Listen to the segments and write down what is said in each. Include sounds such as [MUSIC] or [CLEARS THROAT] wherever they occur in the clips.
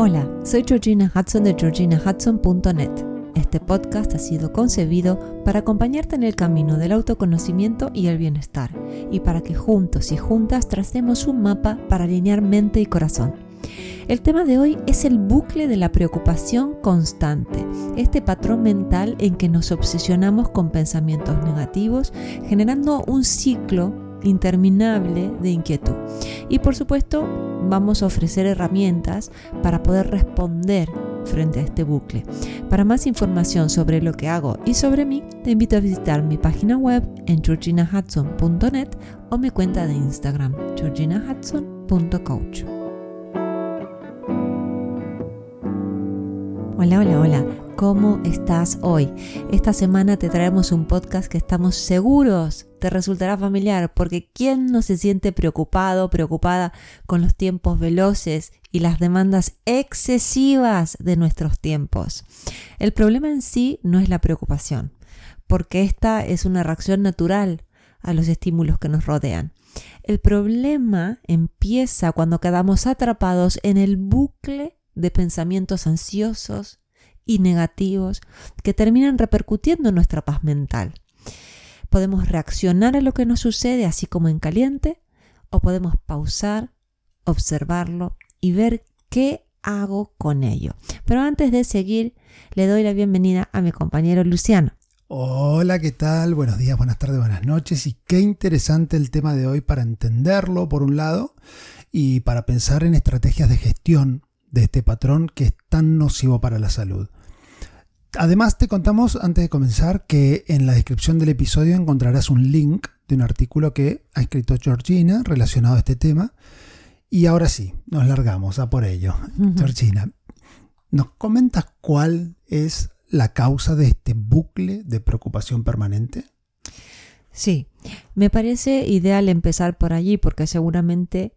Hola, soy Georgina Hudson de georginahudson.net. Este podcast ha sido concebido para acompañarte en el camino del autoconocimiento y el bienestar, y para que juntos y juntas tracemos un mapa para alinear mente y corazón. El tema de hoy es el bucle de la preocupación constante, este patrón mental en que nos obsesionamos con pensamientos negativos, generando un ciclo interminable de inquietud. Y por supuesto, vamos a ofrecer herramientas para poder responder frente a este bucle. Para más información sobre lo que hago y sobre mí, te invito a visitar mi página web en georginahudson.net o mi cuenta de Instagram, georginahudson.coach. Hola, hola, hola. ¿Cómo estás hoy? Esta semana te traemos un podcast que estamos seguros te resultará familiar porque ¿quién no se siente preocupado, preocupada con los tiempos veloces y las demandas excesivas de nuestros tiempos? El problema en sí no es la preocupación, porque esta es una reacción natural a los estímulos que nos rodean. El problema empieza cuando quedamos atrapados en el bucle de pensamientos ansiosos y negativos que terminan repercutiendo en nuestra paz mental. Podemos reaccionar a lo que nos sucede así como en caliente o podemos pausar, observarlo y ver qué hago con ello. Pero antes de seguir, le doy la bienvenida a mi compañero Luciano. Hola, ¿qué tal? Buenos días, buenas tardes, buenas noches. Y qué interesante el tema de hoy para entenderlo, por un lado, y para pensar en estrategias de gestión de este patrón que es tan nocivo para la salud. Además te contamos antes de comenzar que en la descripción del episodio encontrarás un link de un artículo que ha escrito Georgina relacionado a este tema. Y ahora sí, nos largamos a por ello. Georgina, ¿nos comentas cuál es la causa de este bucle de preocupación permanente? Sí, me parece ideal empezar por allí porque seguramente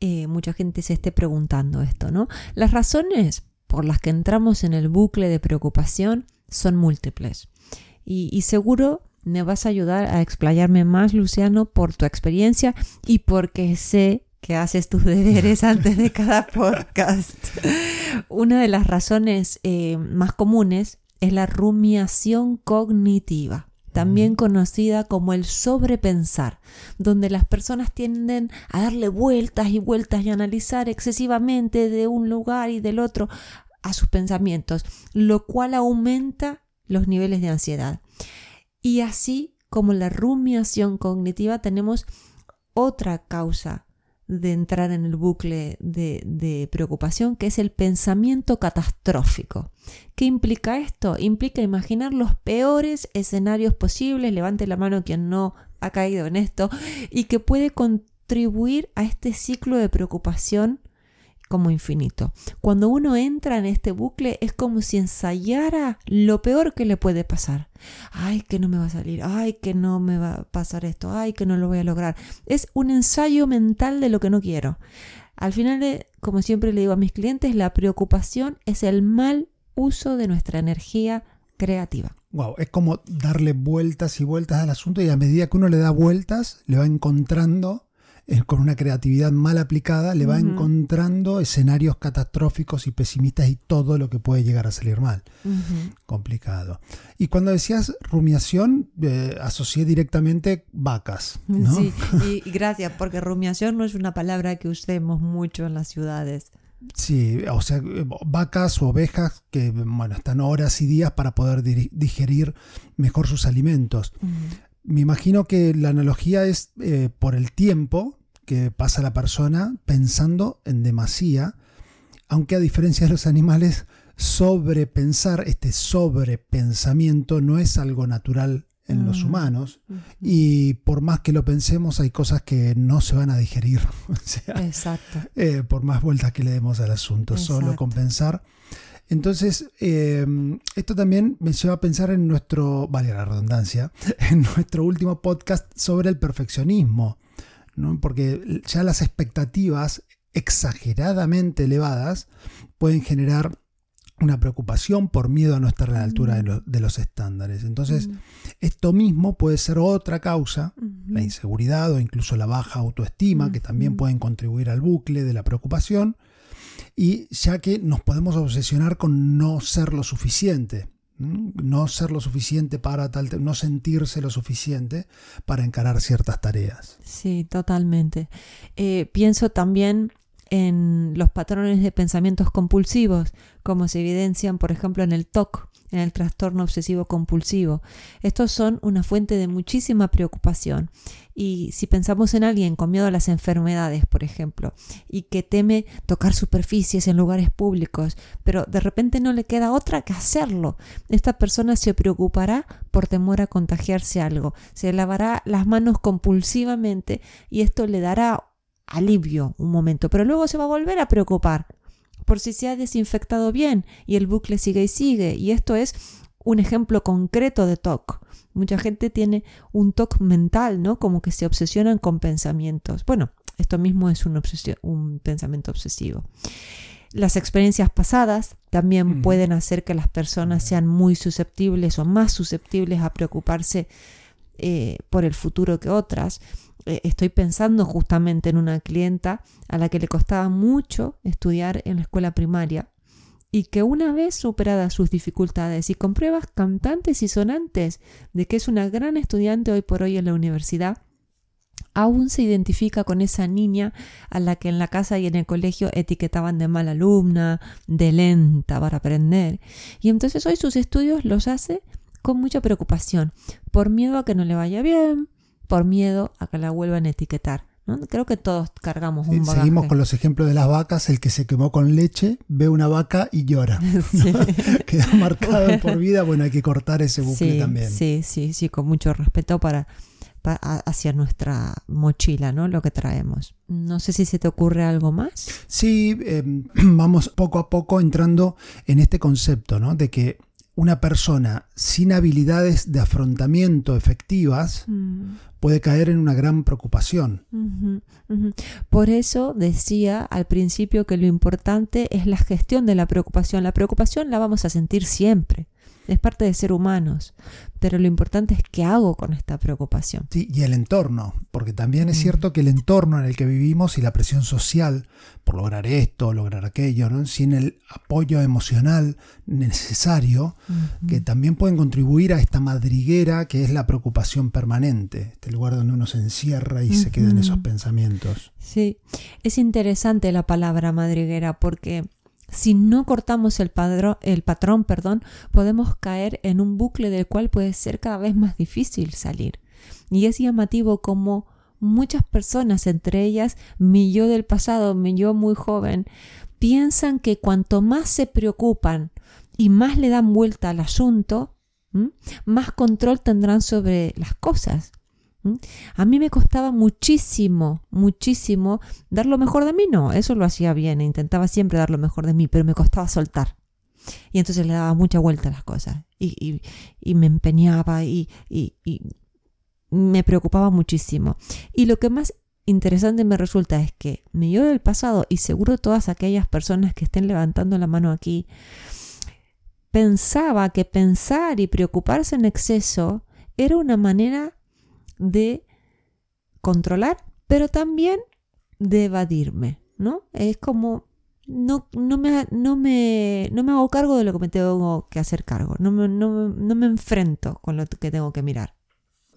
eh, mucha gente se esté preguntando esto, ¿no? Las razones por las que entramos en el bucle de preocupación son múltiples. Y, seguro me vas a ayudar a explayarme más, Luciano, por tu experiencia y porque sé que haces tus [LAUGHS] deberes antes de cada [LAUGHS] podcast. Una de las razones eh, más comunes es la rumiación cognitiva también conocida como el sobrepensar, donde las personas tienden a darle vueltas y vueltas y analizar excesivamente de un lugar y del otro a sus pensamientos, lo cual aumenta los niveles de ansiedad. Y así como la rumiación cognitiva tenemos otra causa de entrar en el bucle de, preocupación, que es el pensamiento catastrófico. ¿Qué implica esto? Implica imaginar los peores escenarios posibles, levante la mano quien no ha caído en esto, y que puede contribuir a este ciclo de preocupación como infinito. Cuando uno entra en este bucle es como si ensayara lo peor que le puede pasar. Ay, que no me va a salir, ay, que no me va a pasar esto, ay, que no lo voy a lograr. Es un ensayo mental de lo que no quiero. Al final, como siempre le digo a mis clientes, la preocupación es el mal uso de nuestra energía creativa. Wow, es como darle vueltas y vueltas al asunto y a medida que uno le da vueltas, le va encontrando con una creatividad mal aplicada, le va encontrando escenarios catastróficos y pesimistas y todo lo que puede llegar a salir mal. Complicado. Y cuando decías rumiación, eh, asocié directamente vacas. Sí, [LAUGHS] y, gracias, porque rumiación no es una palabra que usemos mucho en las ciudades. Sí, o sea, vacas o ovejas que bueno, están horas y días para poder digerir mejor sus alimentos. Me imagino que la analogía es eh, por el tiempo que pasa la persona pensando en demasía, aunque a diferencia de los animales, sobrepensar, este sobrepensamiento no es algo natural en los mm. humanos y por más que lo pensemos hay cosas que no se van a digerir. [LAUGHS] Exacto. Eh, por más vueltas que le demos al asunto, solo con pensar. Entonces, em, esto también me lleva a pensar en nuestro, vale la redundancia, [LAUGHS] en nuestro último podcast sobre el perfeccionismo porque ya las expectativas exageradamente elevadas pueden generar una preocupación por miedo a no estar a la altura de, los estándares. Entonces, esto mismo puede ser otra causa, la inseguridad o incluso la baja autoestima, que también pueden contribuir al bucle de la preocupación. Y ya que nos podemos obsesionar con no ser lo suficiente, no ser lo suficiente para tal, no sentirse lo suficiente para encarar ciertas tareas. Sí, totalmente. Eh, pienso también en los patrones de pensamientos compulsivos, como se evidencian, por ejemplo, en el TOC, en el trastorno obsesivo compulsivo. Estos son una fuente de muchísima preocupación. Y si pensamos en alguien con miedo a las enfermedades, por ejemplo, y que teme tocar superficies en lugares públicos, pero de repente no le queda otra que hacerlo, esta persona se preocupará por temor a contagiarse algo, se lavará las manos compulsivamente y esto le dará alivio un momento, pero luego se va a volver a preocupar por si se ha desinfectado bien y el bucle sigue y sigue. Y esto es un ejemplo concreto de TOC. Mucha gente tiene un TOC mental, ¿no? Como que se obsesionan con pensamientos. Bueno, esto mismo es un, un pensamiento obsesivo. Las experiencias pasadas también pueden hacer que las personas sean muy susceptibles o más susceptibles a preocuparse eh, por el futuro que otras. Eh, estoy pensando justamente en una clienta a la que le costaba mucho estudiar en la escuela primaria y que una vez superadas sus dificultades y con pruebas cantantes y sonantes de que es una gran estudiante hoy por hoy en la universidad, aún se identifica con esa niña a la que en la casa y en el colegio etiquetaban de mala alumna, de lenta para aprender. Y entonces hoy sus estudios los hace con mucha preocupación, por miedo a que no le vaya bien, por miedo a que la vuelvan a etiquetar. Creo que todos cargamos un bagaje. Seguimos con los ejemplos de las vacas. El que se quemó con leche ve una vaca y llora. [LAUGHS] [LAUGHS] Queda marcado [LAUGHS] por vida. Bueno, hay que cortar ese bucle también. Sí, sí, sí, con mucho respeto para, hacia nuestra mochila, ¿no? Lo que traemos. No sé si se te ocurre algo más. Sí, em, [CLEARS THROAT] vamos poco a poco entrando en este concepto, ¿no? De que una persona sin habilidades de afrontamiento efectivas mm. puede caer en una gran preocupación. Por eso decía al principio que lo importante es la gestión de la preocupación. La preocupación la vamos a sentir siempre es parte de ser humanos, pero lo importante es qué hago con esta preocupación. Sí, y el entorno, porque también es mm. cierto que el entorno en el que vivimos y la presión social por lograr esto, lograr aquello, sin el apoyo emocional necesario, que también pueden contribuir a esta madriguera que es la preocupación permanente, este lugar donde uno se encierra y se quedan esos pensamientos. Sí, es interesante la palabra madriguera porque si no cortamos el, el patrón, perdón, podemos caer en un bucle del cual puede ser cada vez más difícil salir. Y es llamativo como muchas personas, entre ellas mi yo del pasado, mi yo muy joven, piensan que cuanto más se preocupan y más le dan vuelta al asunto, más control tendrán sobre las cosas. A mí me costaba muchísimo, muchísimo dar lo mejor de mí. No, eso lo hacía bien, e intentaba siempre dar lo mejor de mí, pero me costaba soltar. Y entonces le daba mucha vuelta a las cosas y, me empeñaba y, me preocupaba muchísimo. Y lo que más interesante me resulta es que mi yo del pasado y seguro todas aquellas personas que estén levantando la mano aquí, pensaba que pensar y preocuparse en exceso era una manera de controlar, pero también de evadirme, ¿no? Es como no, no, me, no, me, no me hago cargo de lo que me tengo que hacer cargo, no me, no, no me enfrento con lo que tengo que mirar.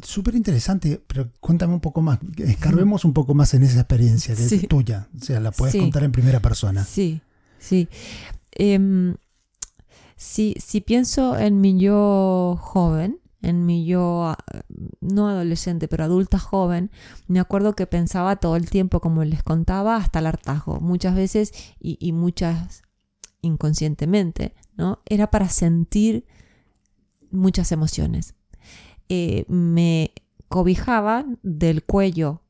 Súper interesante, pero cuéntame un poco más, [LAUGHS] escarbemos un poco más en esa experiencia que es tuya, o sea, la puedes contar en primera persona. Sí, sí. Em, si, si pienso en mi yo joven, en mi yo, no adolescente, pero adulta joven, me acuerdo que pensaba todo el tiempo, como les contaba, hasta el hartazgo, muchas veces y, muchas inconscientemente, ¿no? Era para sentir muchas emociones. Eh, me cobijaba del cuello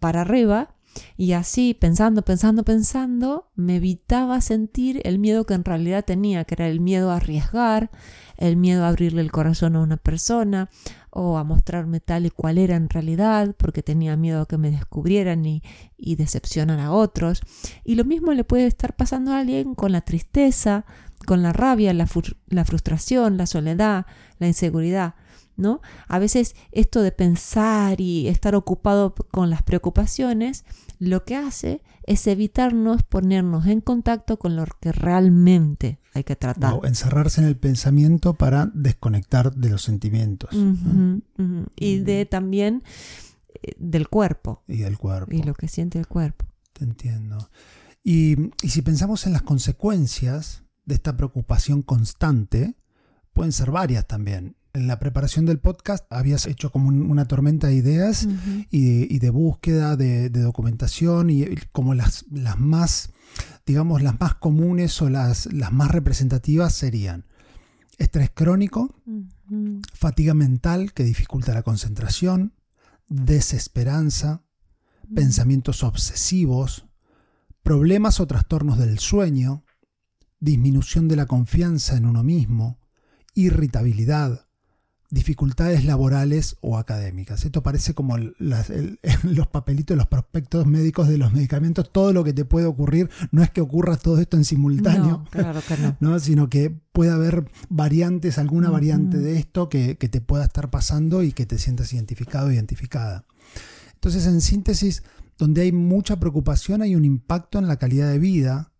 para arriba y así, pensando, pensando, pensando, me evitaba sentir el miedo que en realidad tenía, que era el miedo a arriesgar, el miedo a abrirle el corazón a una persona o a mostrarme tal y cual era en realidad, porque tenía miedo a que me descubrieran y, y decepcionar a otros. Y lo mismo le puede estar pasando a alguien con la tristeza, con la rabia, la, la frustración, la soledad, la inseguridad. ¿No? A veces esto de pensar y estar ocupado con las preocupaciones, lo que hace es evitarnos ponernos en contacto con lo que realmente hay que tratar. O encerrarse en el pensamiento para desconectar de los sentimientos. Y de también eh, del cuerpo. Y del cuerpo. Y lo que siente el cuerpo. Te entiendo. Y, y si pensamos en las consecuencias de esta preocupación constante, pueden ser varias también en la preparación del podcast habías hecho como una tormenta de ideas y, de, búsqueda de, documentación y como las, las más, digamos, las más comunes o las, las más representativas serían estrés crónico, fatiga mental que dificulta la concentración, desesperanza, pensamientos obsesivos, problemas o trastornos del sueño, disminución de la confianza en uno mismo, irritabilidad, dificultades laborales o académicas. Esto parece como [LAUGHS] los papelitos, los prospectos médicos de los medicamentos, todo lo que te puede ocurrir, no es que ocurra todo esto en simultáneo, no, [LAUGHS] sino que puede haber variantes, alguna variante de esto que, que te pueda estar pasando y que te sientas identificado o identificada. Entonces, en síntesis, donde hay mucha preocupación, hay un impacto en la calidad de vida,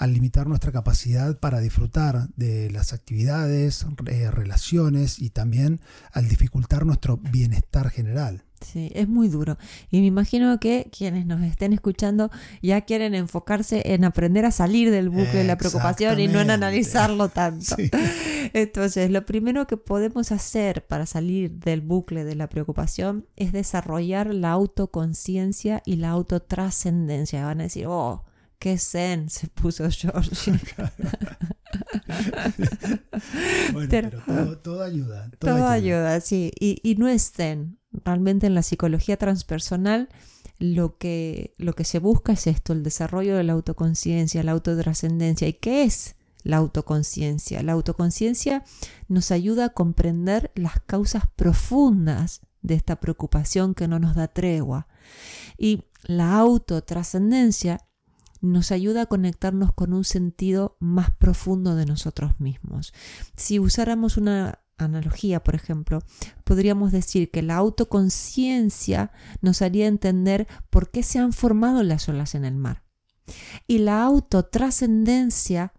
al limitar nuestra capacidad para disfrutar de las actividades, eh, relaciones y también al dificultar nuestro bienestar general. Sí, es muy duro. Y me imagino que quienes nos estén escuchando ya quieren enfocarse en aprender a salir del bucle de la preocupación y no en analizarlo tanto. [LAUGHS] Entonces, lo primero que podemos hacer para salir del bucle de la preocupación es desarrollar la autoconciencia y la autotrascendencia. Van a decir, oh, qué zen se puso George. [LAUGHS] bueno, pero, todo, ayuda. Todo, ayuda. sí. Y, no es zen. Realmente en la psicología transpersonal lo que, lo que se busca es esto, el desarrollo de la autoconciencia, la autotrascendencia. ¿Y qué es la autoconciencia? La autoconciencia nos ayuda a comprender las causas profundas de esta preocupación que no nos da tregua. Y la autotrascendencia nos ayuda a conectarnos con un sentido más profundo de nosotros mismos. Si usáramos una analogía, por ejemplo, podríamos decir que la autoconciencia nos haría entender por qué se han formado las olas en el mar. Y la autotrascendencia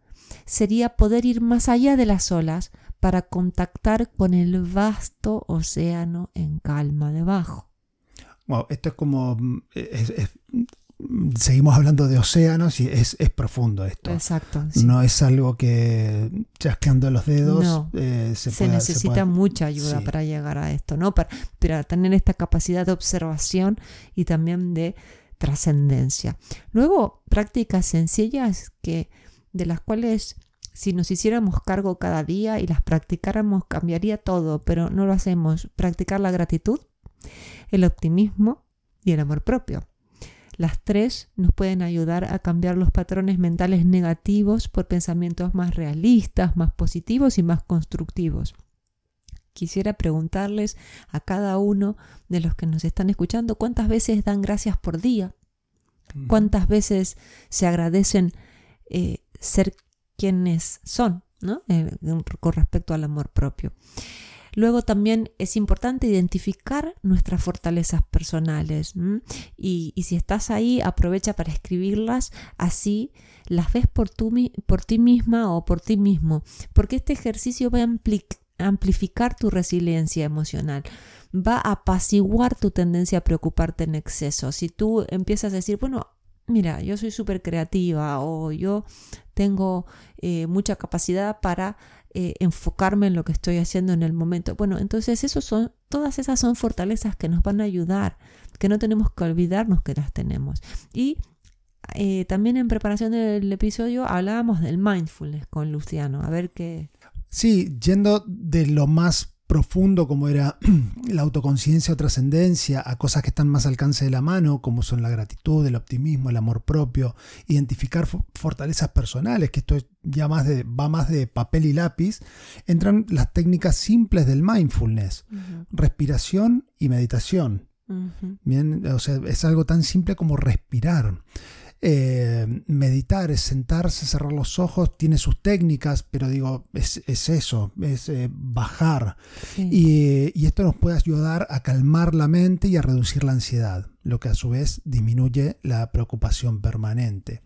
sería poder ir más allá de las olas para contactar con el vasto océano en calma debajo. Wow, esto es como seguimos hablando de océanos y es, profundo esto. Exacto. No es algo que chasqueando los dedos eh, se, necesita mucha ayuda para llegar a esto, ¿no? Para, para, tener esta capacidad de observación y también de trascendencia. Luego, prácticas sencillas que de las cuales si nos hiciéramos cargo cada día y las practicáramos cambiaría todo, pero no lo hacemos. Practicar la gratitud, el optimismo y el amor propio. Las tres nos pueden ayudar a cambiar los patrones mentales negativos por pensamientos más realistas, más positivos y más constructivos. Quisiera preguntarles a cada uno de los que nos están escuchando cuántas veces dan gracias por día, cuántas veces se agradecen eh, ser quienes son, ¿no? Eh, con respecto al amor propio. Luego también es importante identificar nuestras fortalezas personales y, si estás ahí aprovecha para escribirlas así las ves por, por ti misma o por ti mismo porque este ejercicio va a amplificar tu resiliencia emocional va a apaciguar tu tendencia a preocuparte en exceso. Si tú empiezas a decir bueno mira, yo soy súper creativa o yo tengo eh, mucha capacidad para eh, enfocarme en lo que estoy haciendo en el momento. Bueno, entonces esos son, todas esas son fortalezas que nos van a ayudar, que no tenemos que olvidarnos que las tenemos. Y eh, también en preparación del episodio hablábamos del mindfulness con Luciano, a ver qué... Sí, yendo de lo más profundo como era [CLEARS THROAT] la autoconciencia o trascendencia a cosas que están más al alcance de la mano, como son la gratitud, el optimismo, el amor propio, identificar fortalezas personales, que esto ya más de, va más de papel y lápiz, entran las técnicas simples del mindfulness, respiración y meditación. Bien, o sea, es algo tan simple como respirar. Eh, meditar es sentarse, cerrar los ojos, tiene sus técnicas, pero digo, es, eso, es eh, bajar. Y, y esto nos puede ayudar a calmar la mente y a reducir la ansiedad, lo que a su vez disminuye la preocupación permanente.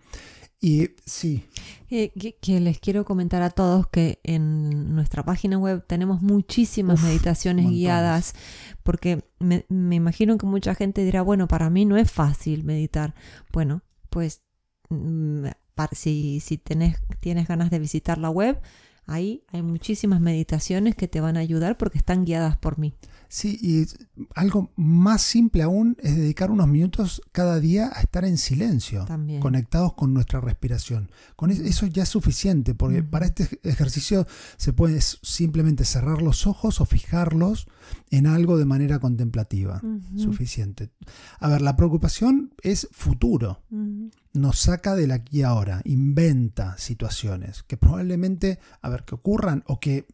Y sí. Eh, que, les quiero comentar a todos que en nuestra página web tenemos muchísimas meditaciones guiadas, porque me, imagino que mucha gente dirá, bueno, para mí no es fácil meditar. Bueno, pues si, si tenés, tienes ganas de visitar la web, ahí hay muchísimas meditaciones que te van a ayudar porque están guiadas por mí. Sí, y algo más simple aún es dedicar unos minutos cada día a estar en silencio, conectados con nuestra respiración. Con eso ya es suficiente, porque para este ejercicio se puede simplemente cerrar los ojos o fijarlos en algo de manera contemplativa. Suficiente. A ver, la preocupación es futuro. Nos saca del aquí y ahora, inventa situaciones que probablemente, a ver, que ocurran o que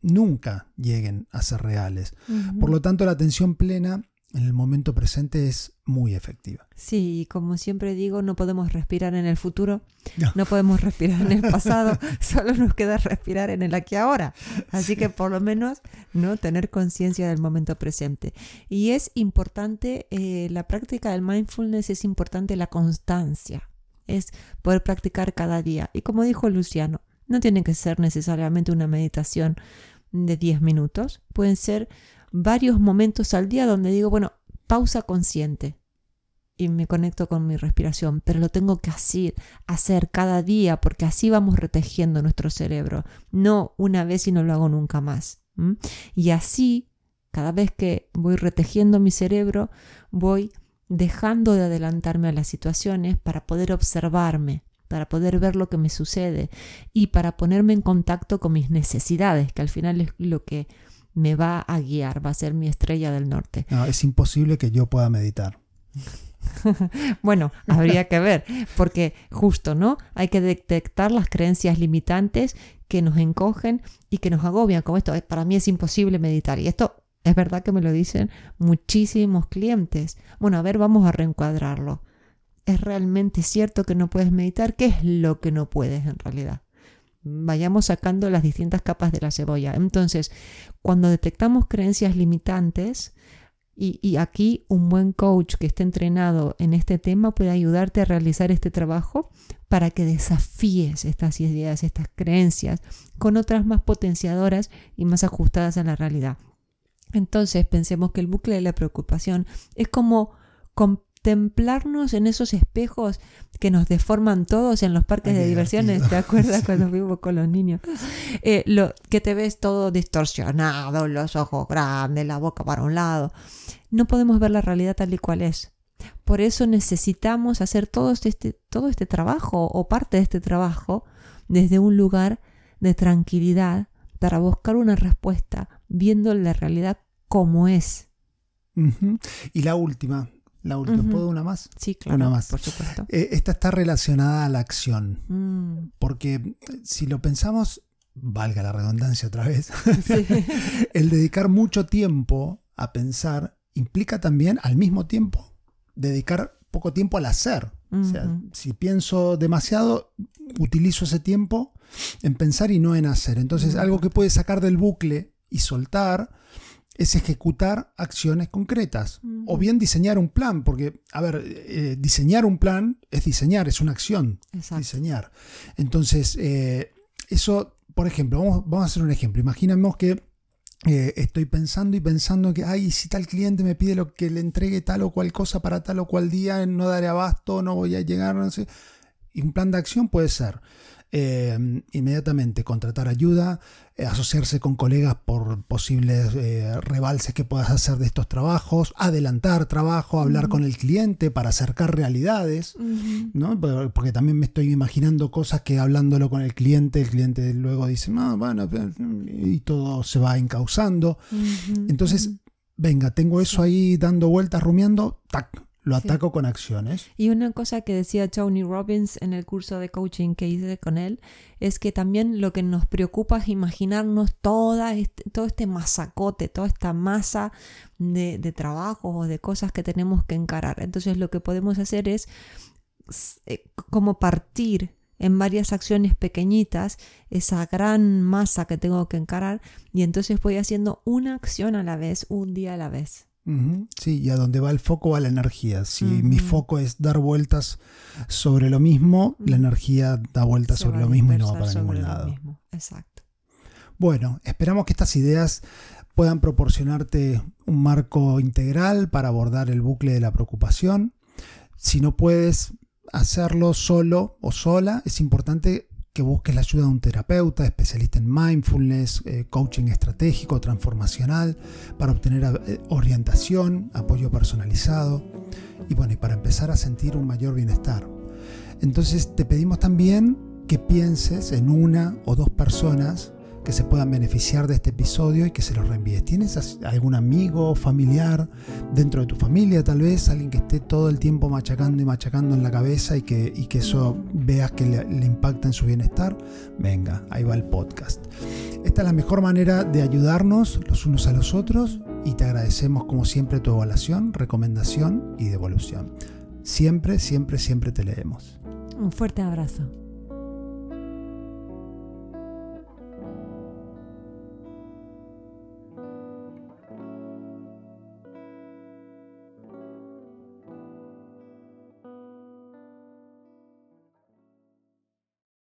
nunca lleguen a ser reales. Por lo tanto, la atención plena en el momento presente es muy efectiva. Sí, como siempre digo, no podemos respirar en el futuro, no, podemos respirar en el [LAUGHS] pasado, solo nos queda respirar en el aquí ahora. Así que por lo menos no tener conciencia del momento presente. Y es importante, eh, la práctica del mindfulness es importante la constancia, es poder practicar cada día. Y como dijo Luciano, no tiene que ser necesariamente una meditación de 10 minutos, pueden ser varios momentos al día donde digo, bueno, pausa consciente y me conecto con mi respiración, pero lo tengo que hacer, hacer cada día porque así vamos retejiendo nuestro cerebro, no una vez y no lo hago nunca más. Y así, cada vez que voy retejiendo mi cerebro, voy dejando de adelantarme a las situaciones para poder observarme, para poder ver lo que me sucede y para ponerme en contacto con mis necesidades, que al final es lo que me va a guiar, va a ser mi estrella del norte. No, es imposible que yo pueda meditar. [LAUGHS] bueno, habría que ver, porque justo, ¿no? Hay que detectar las creencias limitantes que nos encogen y que nos agobian, como esto, para mí es imposible meditar. Y esto es verdad que me lo dicen muchísimos clientes. Bueno, a ver, vamos a reencuadrarlo es realmente cierto que no puedes meditar, ¿qué es lo que no puedes en realidad? Vayamos sacando las distintas capas de la cebolla. Entonces, cuando detectamos creencias limitantes, y, aquí un buen coach que esté entrenado en este tema puede ayudarte a realizar este trabajo para que desafíes estas ideas, estas creencias, con otras más potenciadoras y más ajustadas a la realidad. Entonces pensemos que el bucle de la preocupación es como templarnos en esos espejos que nos deforman todos en los parques de diversiones, ¿te acuerdas [LAUGHS] cuando vivo con los niños? Eh, lo, que te ves todo distorsionado, los ojos grandes, la boca para un lado. No podemos ver la realidad tal y cual es. Por eso necesitamos hacer todo este, todo este trabajo o parte de este trabajo desde un lugar de tranquilidad para buscar una respuesta viendo la realidad como es. Y la última, la última, ¿puedo una más? Sí, claro. Una más. Por supuesto. Eh, esta está relacionada a la acción. Mm. Porque eh, si lo pensamos, valga la redundancia otra vez, [LAUGHS] el dedicar mucho tiempo a pensar implica también al mismo tiempo dedicar poco tiempo al hacer. O sea, si pienso demasiado, utilizo ese tiempo en pensar y no en hacer. Entonces, algo que puede sacar del bucle y soltar es ejecutar acciones concretas. O bien diseñar un plan, porque, a ver, eh, diseñar un plan es diseñar, es una acción. Diseñar. Entonces, eh, eso, por ejemplo, vamos, a hacer un ejemplo. Imaginemos que eh, estoy pensando y pensando que, ay, si tal cliente me pide lo que le entregue tal o cual cosa para tal o cual día, no daré abasto, no voy a llegar, no sé. Y un plan de acción puede ser Em, inmediatamente contratar ayuda, eh, asociarse con colegas por posibles eh, rebalses que puedas hacer de estos trabajos, adelantar trabajo, hablar con el cliente para acercar realidades, ¿no? porque también me estoy imaginando cosas que hablándolo con el cliente, el cliente luego dice, no, bueno, y todo se va encauzando. Entonces, venga, tengo eso ahí dando vueltas, rumiando, tac, lo ataco con acciones. Y una cosa que decía Tony Robbins en el curso de coaching que hice con él es que también lo que nos preocupa es imaginarnos toda este, todo este masacote, toda esta masa de, de trabajos o de cosas que tenemos que encarar. Entonces lo que podemos hacer es eh, como partir en varias acciones pequeñitas esa gran masa que tengo que encarar y entonces voy haciendo una acción a la vez, un día a la vez. Sí, y a donde va el foco va la energía. Si mi foco es dar vueltas sobre lo mismo, la energía da vueltas sobre lo mismo y no va para ningún lado. Exacto. Bueno, esperamos que estas ideas puedan proporcionarte un marco integral para abordar el bucle de la preocupación. Si no puedes hacerlo solo o sola, es importante que busques la ayuda de un terapeuta, especialista en mindfulness, eh, coaching estratégico, transformacional, para obtener eh, orientación, apoyo personalizado y bueno, y para empezar a sentir un mayor bienestar. Entonces te pedimos también que pienses en una o dos personas que se puedan beneficiar de este episodio y que se los reenvíes. ¿Tienes algún amigo, familiar, dentro de tu familia tal vez, alguien que esté todo el tiempo machacando y machacando en la cabeza y que, y que eso veas que le, le impacta en su bienestar? Venga, ahí va el podcast. Esta es la mejor manera de ayudarnos los unos a los otros y te agradecemos como siempre tu evaluación, recomendación y devolución. Siempre, siempre, siempre te leemos. Un fuerte abrazo.